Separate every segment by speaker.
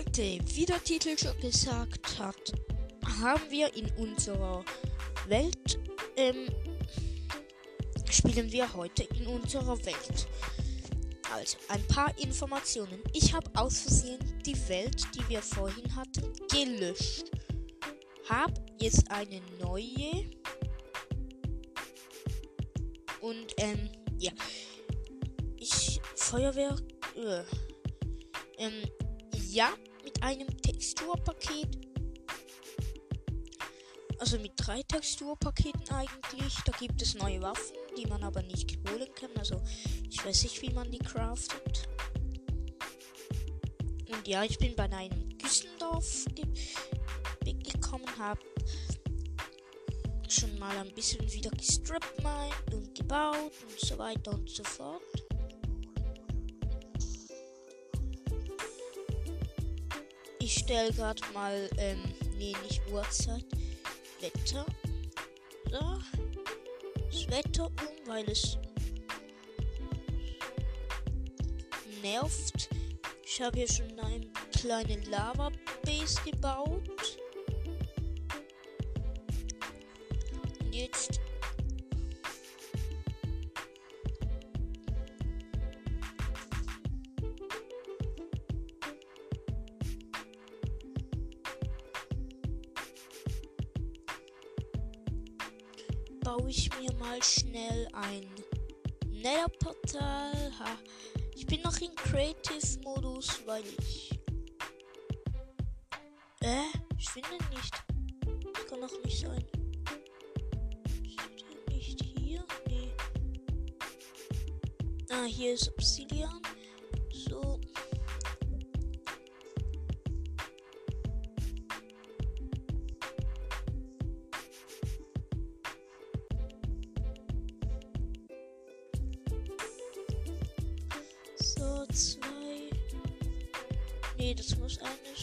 Speaker 1: Leute, wie der Titel schon gesagt hat, haben wir in unserer Welt, ähm, spielen wir heute in unserer Welt. Also, ein paar Informationen. Ich habe aus Versehen die Welt, die wir vorhin hatten, gelöscht. Hab jetzt eine neue. Und, ähm, ja. Ich, Feuerwehr, äh, ähm, ja, einem Texturpaket. Also mit drei Texturpaketen eigentlich. Da gibt es neue Waffen, die man aber nicht holen kann. Also ich weiß nicht, wie man die craftet. Und ja, ich bin bei einem Güssendorf ge gekommen, habe schon mal ein bisschen wieder gestrippt und gebaut und so weiter und so fort. Ich stelle gerade mal, ähm, nee, nicht Uhrzeit, Wetter. So. Das Wetter um, weil es nervt. Ich habe hier schon eine kleine Lava-Base gebaut. Baue ich mir mal schnell ein Nether-Portal. Ich bin noch in Creative-Modus, weil ich... Äh, ich finde nicht. Das kann doch nicht sein. Nicht hier? Nee. Ah, hier ist Obsidian. So, zwei. Nee, das muss eine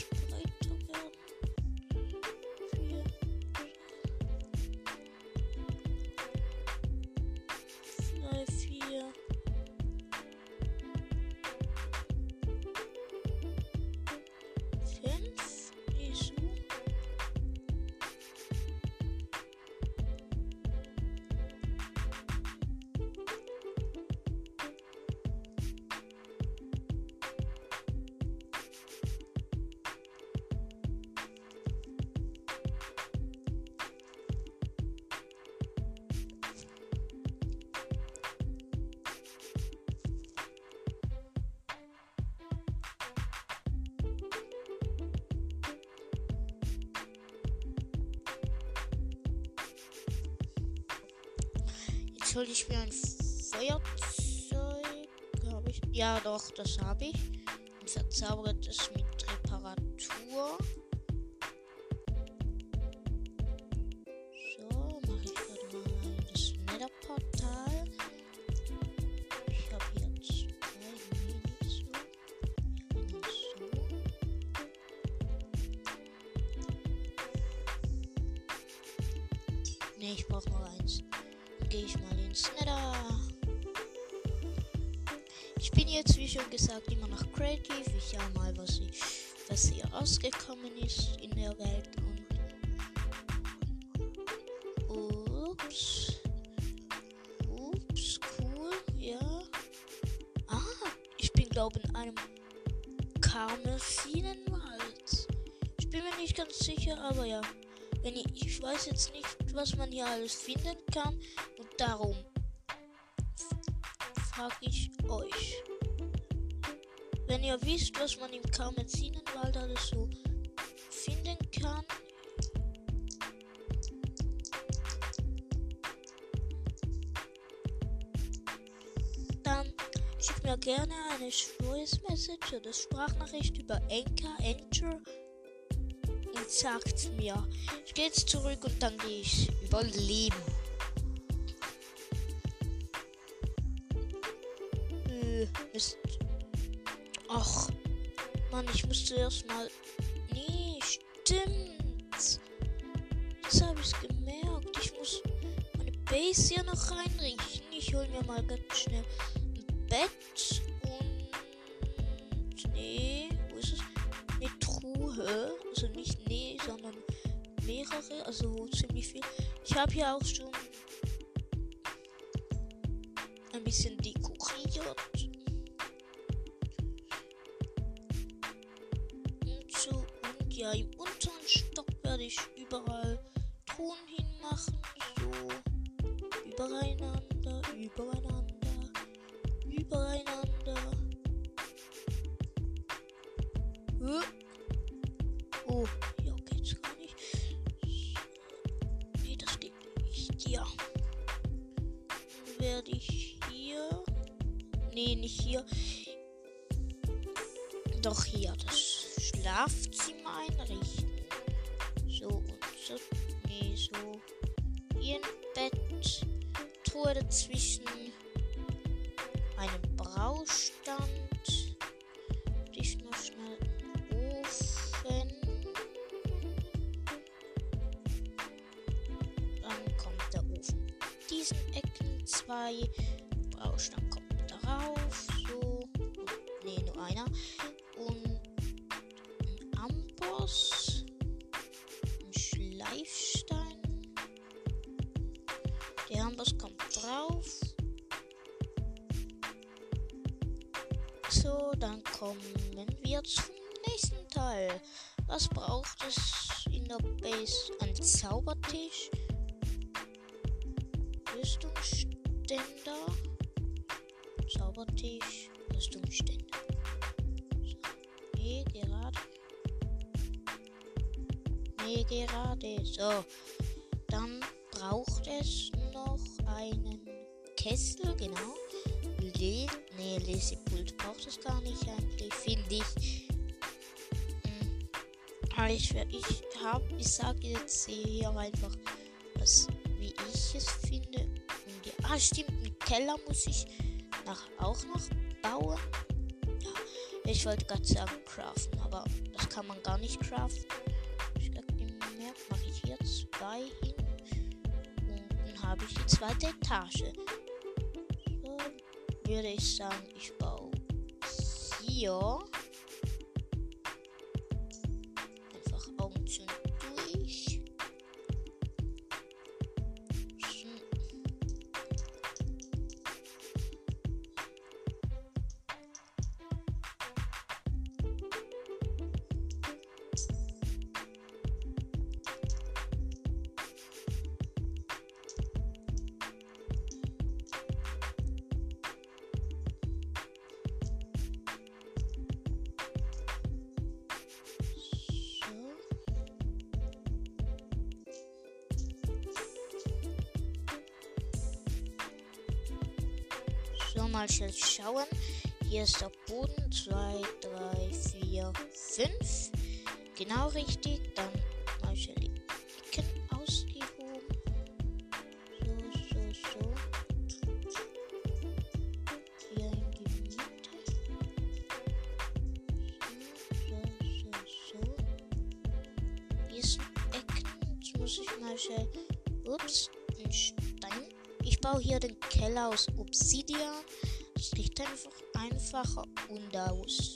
Speaker 1: Jetzt hol ich mir ein Feuerzeug. Ich? Ja, doch, das habe ich. Und verzaubere das mit Reparatur. Ich bin jetzt, wie schon gesagt, immer noch creative. Ich schau mal, was, ich, was hier rausgekommen ist in der Welt. Und ups. Ups, cool, ja. Ah, ich bin, glaube in einem Karmesinenwald. Ich bin mir nicht ganz sicher, aber ja. Wenn ich, ich weiß jetzt nicht, was man hier alles finden kann und darum frage ich euch. Wenn ihr wisst, was man im Karmesinenwald alles so finden kann, dann schickt mir gerne eine Voice Message oder Sprachnachricht über Anchor, Enter und sagt mir. Jetzt zurück und dann gehe ich überleben. Mist. Ach, Mann, ich muss zuerst mal. Nee, stimmt. Das habe ich gemerkt. Ich muss meine Base hier noch reinrichten. Ich hole mir mal ganz schnell ein Bett und. Nee, wo ist es? Eine hä? Also nicht nee, sondern mehrere, also ziemlich viel. Ich habe hier auch schon ein bisschen dekoriert. Und so, und ja, im unteren Stock werde ich überall Ton hinmachen, so übereinander, übereinander, übereinander. Oh, ja, geht's gar nicht. Nee, das geht nicht. Ja. Dann werde ich hier. Nee, nicht hier. Schlafzimmer einrichten. So und so. Nee, so. Hier ein Bett. Truhe dazwischen. Einen Braustand. Ich noch schnell einen Ofen. Dann kommt der Ofen. Diesen Ecken zwei. Braustand kommt darauf. So. Nee, nur einer. Ein Schleifstein. Der Amboss kommt drauf. So, dann kommen wir zum nächsten Teil. Was braucht es in der Base? Ein Zaubertisch. Rüstungsständer. Zaubertisch. Rüstungsständer. So. Nee, gerade. Nee, gerade. So. Dann braucht es noch einen Kessel, genau. Le nee, Lesepult braucht es gar nicht eigentlich, finde ich. Hm. Ich, ich habe, ich sage jetzt hier einfach, was, wie ich es finde. Und ja, ah, stimmt, einen Keller muss ich nach, auch noch bauen. Ja, ich wollte gerade sagen craften, aber das kann man gar nicht craften. Zwei hin. Und dann habe ich die zweite Etage. So würde ich sagen, ich baue hier einfach Augen zu mal schnell schauen. Hier ist der Boden. 2, 3, 4, 5. Genau richtig. Dann mal schnell die Ecken ausgehoben. So, so, so. Hier in die Mitte. So, so, so, so. Hier sind Ecken. Jetzt muss ich mal schnell. Ups, baue hier den Keller aus Obsidian. Das riecht einfach einfacher und aus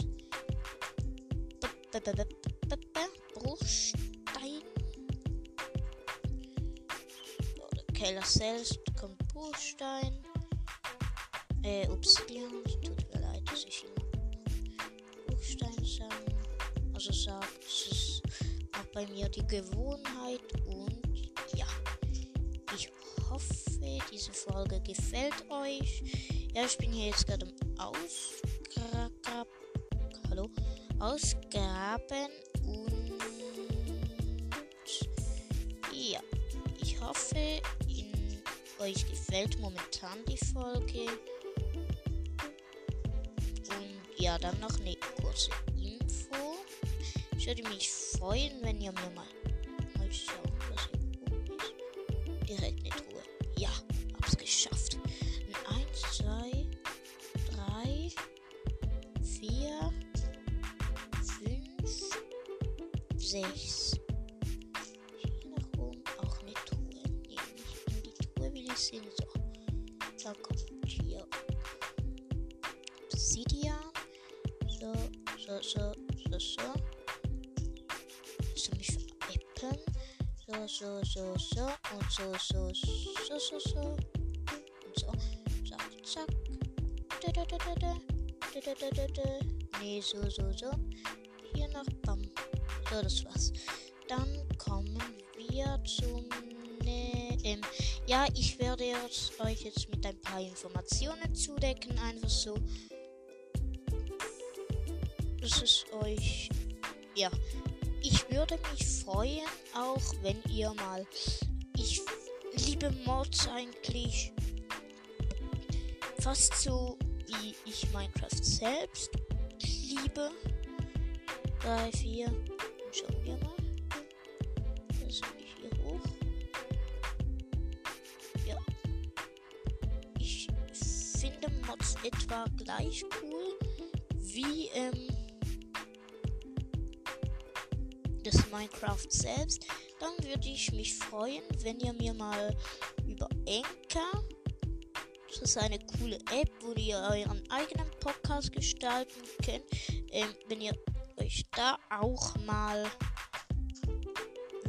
Speaker 1: Bruchstein. So, der Keller selbst kommt Bruchstein. Äh, Obsidian. Tut mir leid, dass ich immer Bruchstein sagen. Also sagt, es ist auch bei mir die Gewohnheit diese Folge gefällt euch. Ja, ich bin hier jetzt gerade am Ausgra Hallo? Ausgraben und ja, ich hoffe, in euch gefällt momentan die Folge. Und ja, dann noch eine kurze Info. Ich würde mich freuen, wenn ihr mir mal, mal schauen, was hier oben ist. Direkt eine Truhe. 6. Hier nach oben auch eine Truhe. In die Truhe will ich sehen. So. Da kommt hier Obsidian. So, so, so, so, so. du mich veräppeln? So, so, so, so und so, so, so, so, so. Und so. Zack, zack. Da, da, da, da, da. Da, da, da, da, da. Nee, so, so, so. So, das war's. Dann kommen wir zum. Ne, ähm, ja, ich werde jetzt euch jetzt mit ein paar Informationen zudecken, einfach so. Das ist euch. Ja, ich würde mich freuen, auch wenn ihr mal. Ich liebe Mods eigentlich fast so wie ich Minecraft selbst liebe. 3, 4. Schauen wir mal. Das will ich hier hoch. Ja. Ich finde Mods etwa gleich cool wie ähm, das Minecraft selbst, dann würde ich mich freuen, wenn ihr mir mal über Enker, das ist eine coole App, wo ihr euren eigenen Podcast gestalten könnt, ähm, wenn ihr euch da auch mal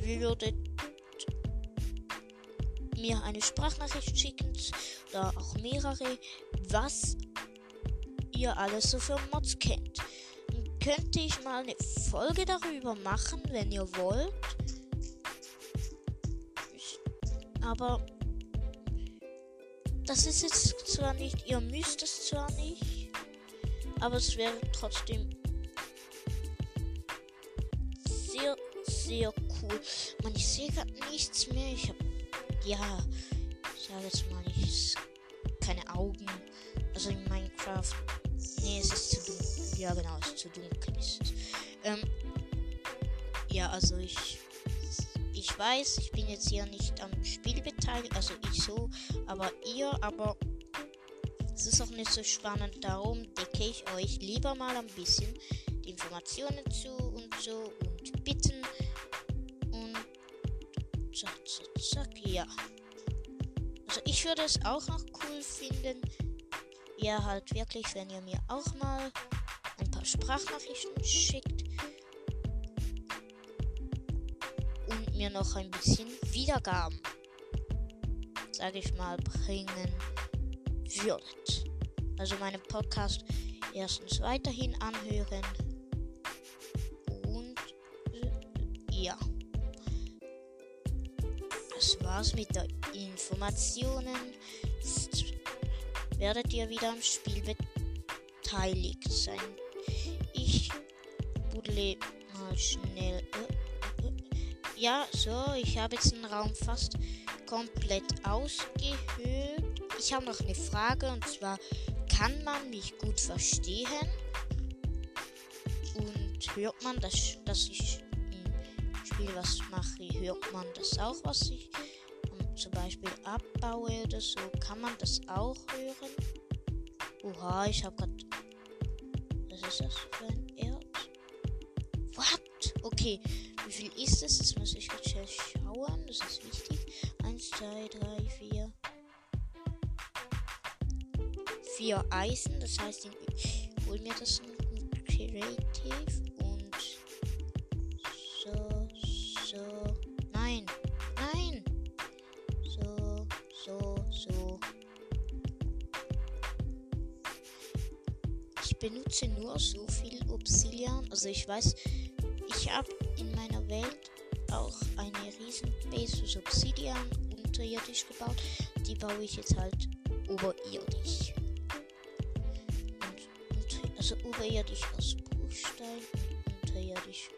Speaker 1: würdet mir eine Sprachnachricht schicken oder auch mehrere, was ihr alles so für Mods kennt könnte ich mal eine Folge darüber machen, wenn ihr wollt. aber das ist jetzt zwar nicht, ihr müsst es zwar nicht, aber es wäre trotzdem sehr, cool. Man, ich sehe gerade nichts mehr. Ich habe, ja, ich sage jetzt mal, ich keine Augen. Also in Minecraft. Nee, es ist zu dunkel. Ja, genau, es ist zu dunkel. Ähm, ja, also ich. Ich weiß, ich bin jetzt hier nicht am Spiel beteiligt, also ich so, aber ihr, aber es ist auch nicht so spannend. Darum decke ich euch lieber mal ein bisschen die Informationen zu und so und bitten zack, zack, zack, ja. Also ich würde es auch noch cool finden, ihr halt wirklich, wenn ihr mir auch mal Sprachnachrichten schickt und mir noch ein bisschen Wiedergaben, sage ich mal, bringen würdet. Also meinen Podcast erstens weiterhin anhören und äh, ja. Das war's mit der Informationen. Jetzt werdet ihr wieder am Spiel beteiligt sein budle mal schnell. Äh, äh. Ja, so, ich habe jetzt den Raum fast komplett ausgehöhlt. Ich habe noch eine Frage und zwar, kann man mich gut verstehen? Und hört man, dass, dass ich im Spiel was mache, hört man das auch, was ich um, zum Beispiel abbaue oder so? Kann man das auch hören? Oha, ich habe gerade. Was ist das für ein Okay, wie viel ist es? Das muss ich jetzt schauen. Das ist wichtig. 1, 2, 3, 4. 4 Eisen. Das heißt, ich hol mir das in Creative. So. Nein. Nein. So, so, so. Ich benutze nur so viel Obsidian. Also ich weiß ich habe in meiner Welt auch eine riesen Base für Obsidian unterirdisch gebaut. Die baue ich jetzt halt oberirdisch. Also oberirdisch aus Bruchstein und unterirdisch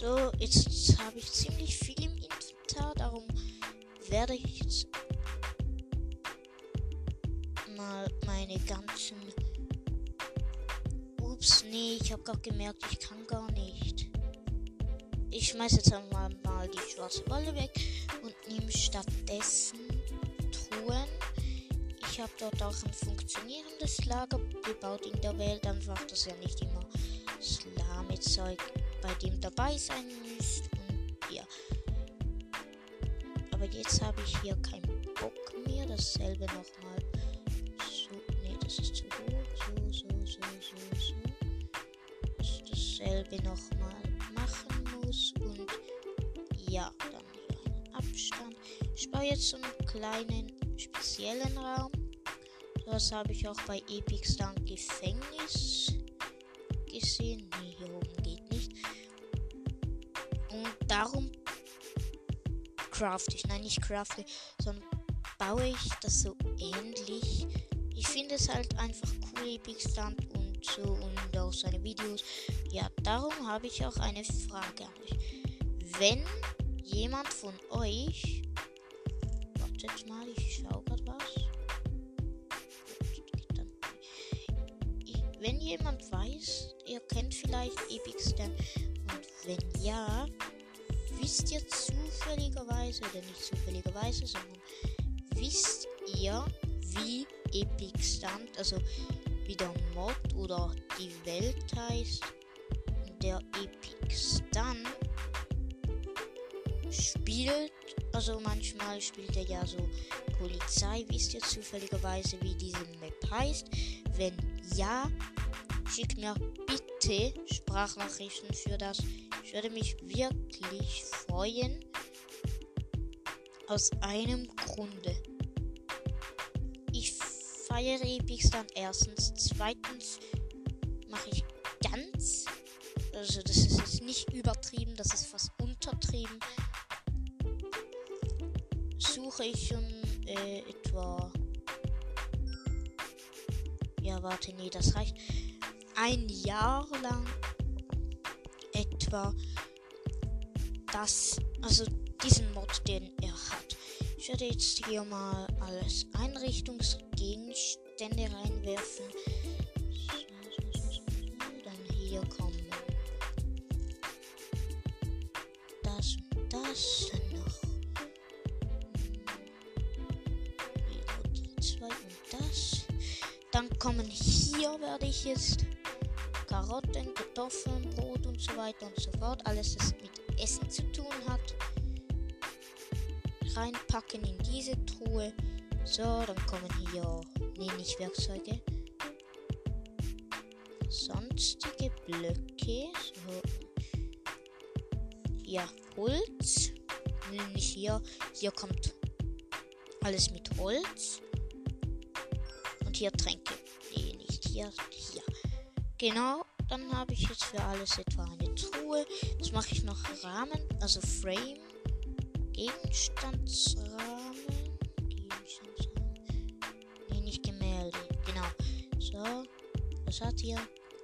Speaker 1: So, jetzt habe ich ziemlich viel im Inventar, darum werde ich jetzt meine ganzen. Ups, nee, ich habe gerade gemerkt, ich kann gar nicht. Ich schmeiße jetzt einmal mal die schwarze Wolle weg und nehme stattdessen Truhen. Ich habe dort auch ein funktionierendes Lager gebaut in der Welt, einfach, dass ja nicht immer Slame-Zeug bei dem dabei sein müsst. Und ja. Aber jetzt habe ich hier keinen Bock mehr. Dasselbe nochmal. So, nee, das ist zu hoch. So, so, so, so, so. Dass dasselbe nochmal machen muss. Und ja, dann hier einen Abstand. Ich baue jetzt so einen kleinen speziellen Raum. Das habe ich auch bei Epic Dank Gefängnis gesehen. Nee, hier darum crafte ich. Nein, nicht crafte, sondern baue ich das so ähnlich. Ich finde es halt einfach cool, Epic Stand und so und auch seine Videos. Ja, darum habe ich auch eine Frage an euch. Wenn jemand von euch. Wartet mal, ich schaue gerade was. Wenn jemand weiß, ihr kennt vielleicht Epic Stand. Und wenn ja, wisst ihr zufälligerweise, oder nicht zufälligerweise, sondern wisst ihr, wie Epic Stand, also wie der Mod oder die Welt heißt, der Epic Stand spielt, also manchmal spielt er ja so Polizei, wisst ihr zufälligerweise, wie diese Map heißt? Wenn ja, schickt mir bitte Sprachnachrichten für das. Ich würde mich wirklich freuen. Aus einem Grunde. Ich feiere Epics dann erstens. Zweitens mache ich ganz. Also das ist jetzt nicht übertrieben, das ist fast untertrieben. Suche ich schon äh, etwa. Ja, warte, nee, das reicht. Ein Jahr lang etwa das, also diesen Mod, den er hat. Ich werde jetzt hier mal alles Einrichtungsgegenstände reinwerfen. Dann hier kommen das und das. Dann kommen hier werde ich jetzt Karotten, Kartoffeln, und so weiter und so fort. Alles, was mit Essen zu tun hat. Reinpacken in diese Truhe. So, dann kommen hier, nee, nicht Werkzeuge. Sonstige Blöcke. So. Ja, Holz. Nämlich hier. Hier kommt alles mit Holz. Und hier Tränke. Nee, nicht hier. Hier. Genau, dann habe ich jetzt für alles etwa eine Truhe. Jetzt mache ich noch Rahmen, also Frame. Gegenstandsrahmen. Gegenstandsrahmen. Nee, nicht Gemälde. Genau. So. Was hat hier?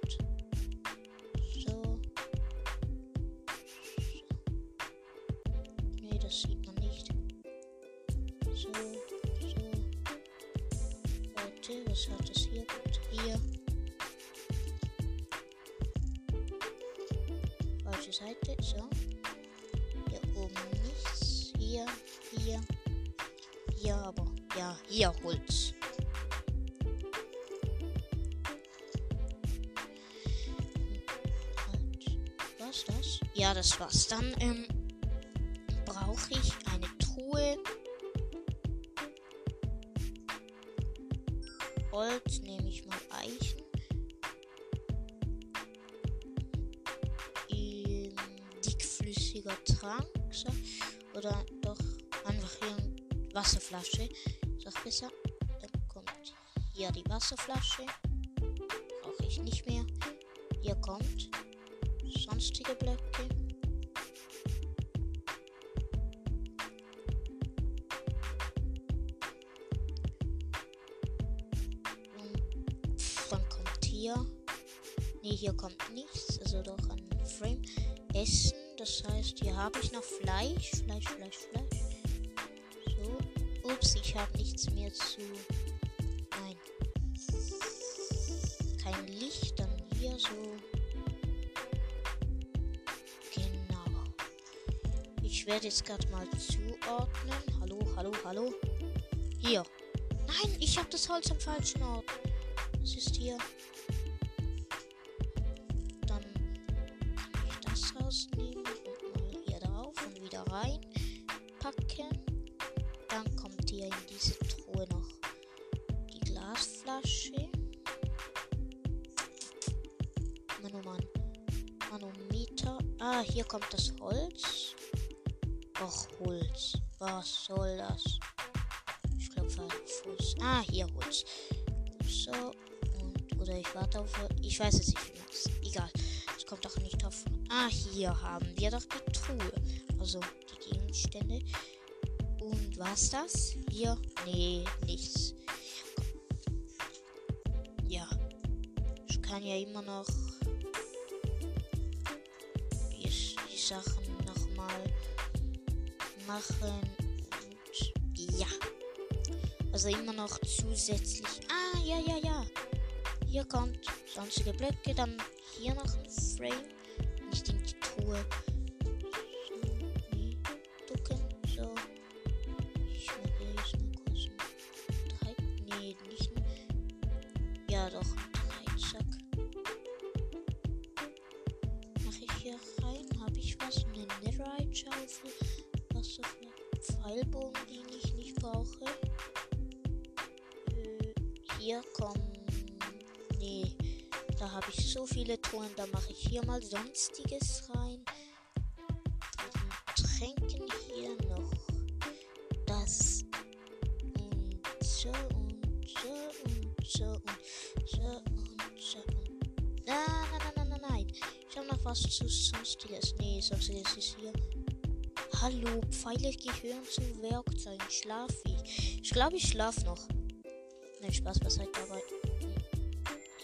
Speaker 1: So. so. Nee, das sieht man nicht. So. So. Warte, was hat es hier? Hier. Seite. So. Hier oben nichts. Hier, hier. Hier aber. Ja, hier Holz. Halt. Was das? Ja, das war's. Dann ähm, Wasserflasche. Ist auch besser. Dann kommt hier die Wasserflasche. Brauche ich nicht mehr. Hier kommt sonstige Blöcke. Und dann kommt hier. Ne, hier kommt nichts. Also doch ein Frame. Essen. Das heißt, hier habe ich noch Fleisch. Fleisch, Fleisch, Fleisch. Nichts mehr zu. Nein. kein Licht, dann hier so. Genau. Ich werde jetzt gerade mal zuordnen. Hallo, hallo, hallo. Hier. Nein, ich habe das Holz am falschen Ort. Es ist hier. Dann kann ich das rausnehmen und mal hier drauf und wieder reinpacken. Glasflasche. Mann, oh Mann. Manometer. Ah, hier kommt das Holz. Och, Holz. Was soll das? Ich glaube, Fuß. Ah, hier Holz. So. Und, oder ich warte auf. Ich weiß es nicht. Egal. Es kommt doch nicht auf. Ah, hier haben wir doch die Truhe. Also die Gegenstände. Und was das? Hier? Nee, nichts. Kann ja immer noch die, die Sachen nochmal machen. Und ja. Also immer noch zusätzlich. Ah, ja, ja, ja. Hier kommt sonstige Blöcke, dann hier noch ein Frame. Nicht in die Truhe. Hier kommen. Nee, da habe ich so viele Truhen. Da mache ich hier mal Sonstiges rein. Tränken hier noch das. Und so und so und so und so und so. Und nein, nein, nein, nein, nein. Ich habe noch was zu Sonstiges. Nee, Sonstiges ist hier. Hallo, Pfeile gehören zu Werkzeugen. Schlaf ich. Ich glaube, ich schlaf noch. Nein, Spaß, halt dabei.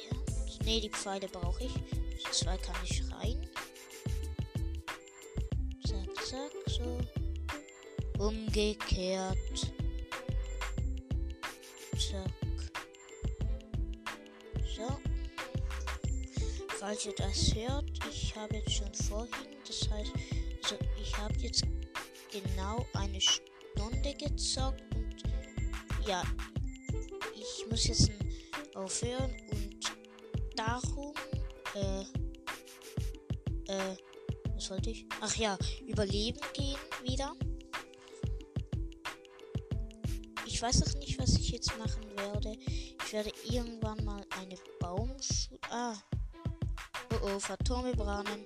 Speaker 1: Ja. Nee, die Pfeile brauche ich. Zwei kann ich rein. Zack, zack, so. Umgekehrt. Zack. So. Falls ihr das hört, ich habe jetzt schon vorhin, das heißt, also ich habe jetzt genau eine Stunde gezockt und ja, ich muss jetzt aufhören und darum, äh, äh, was wollte ich? Ach ja, überleben gehen wieder. Ich weiß auch nicht, was ich jetzt machen werde. Ich werde irgendwann mal eine Baumschule. Ah. Oh oh, Phantom branen.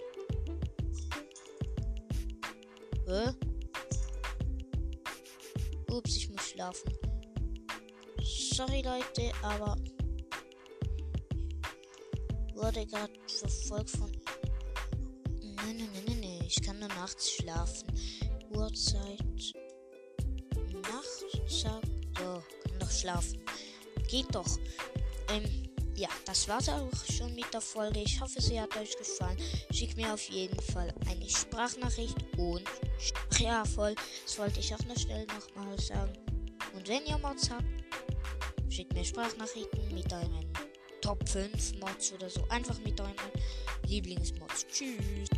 Speaker 1: Hä? Ups, ich muss schlafen. Sorry Leute, aber wurde gerade verfolgt von. Ne, ne, ne, ne, ne. Ich kann nur nachts schlafen. Uhrzeit. Nacht, zack. So, kann doch schlafen. Geht doch. Ähm, ja, das war's auch schon mit der Folge. Ich hoffe, sie hat euch gefallen. Schickt mir auf jeden Fall eine Sprachnachricht und ja, voll. Das wollte ich auch noch schnell nochmal sagen. Und wenn ihr Mods habt, Schickt mir Sprachnachrichten mit euren Top 5 Mods oder so. Einfach mit euren Lieblingsmods. Tschüss.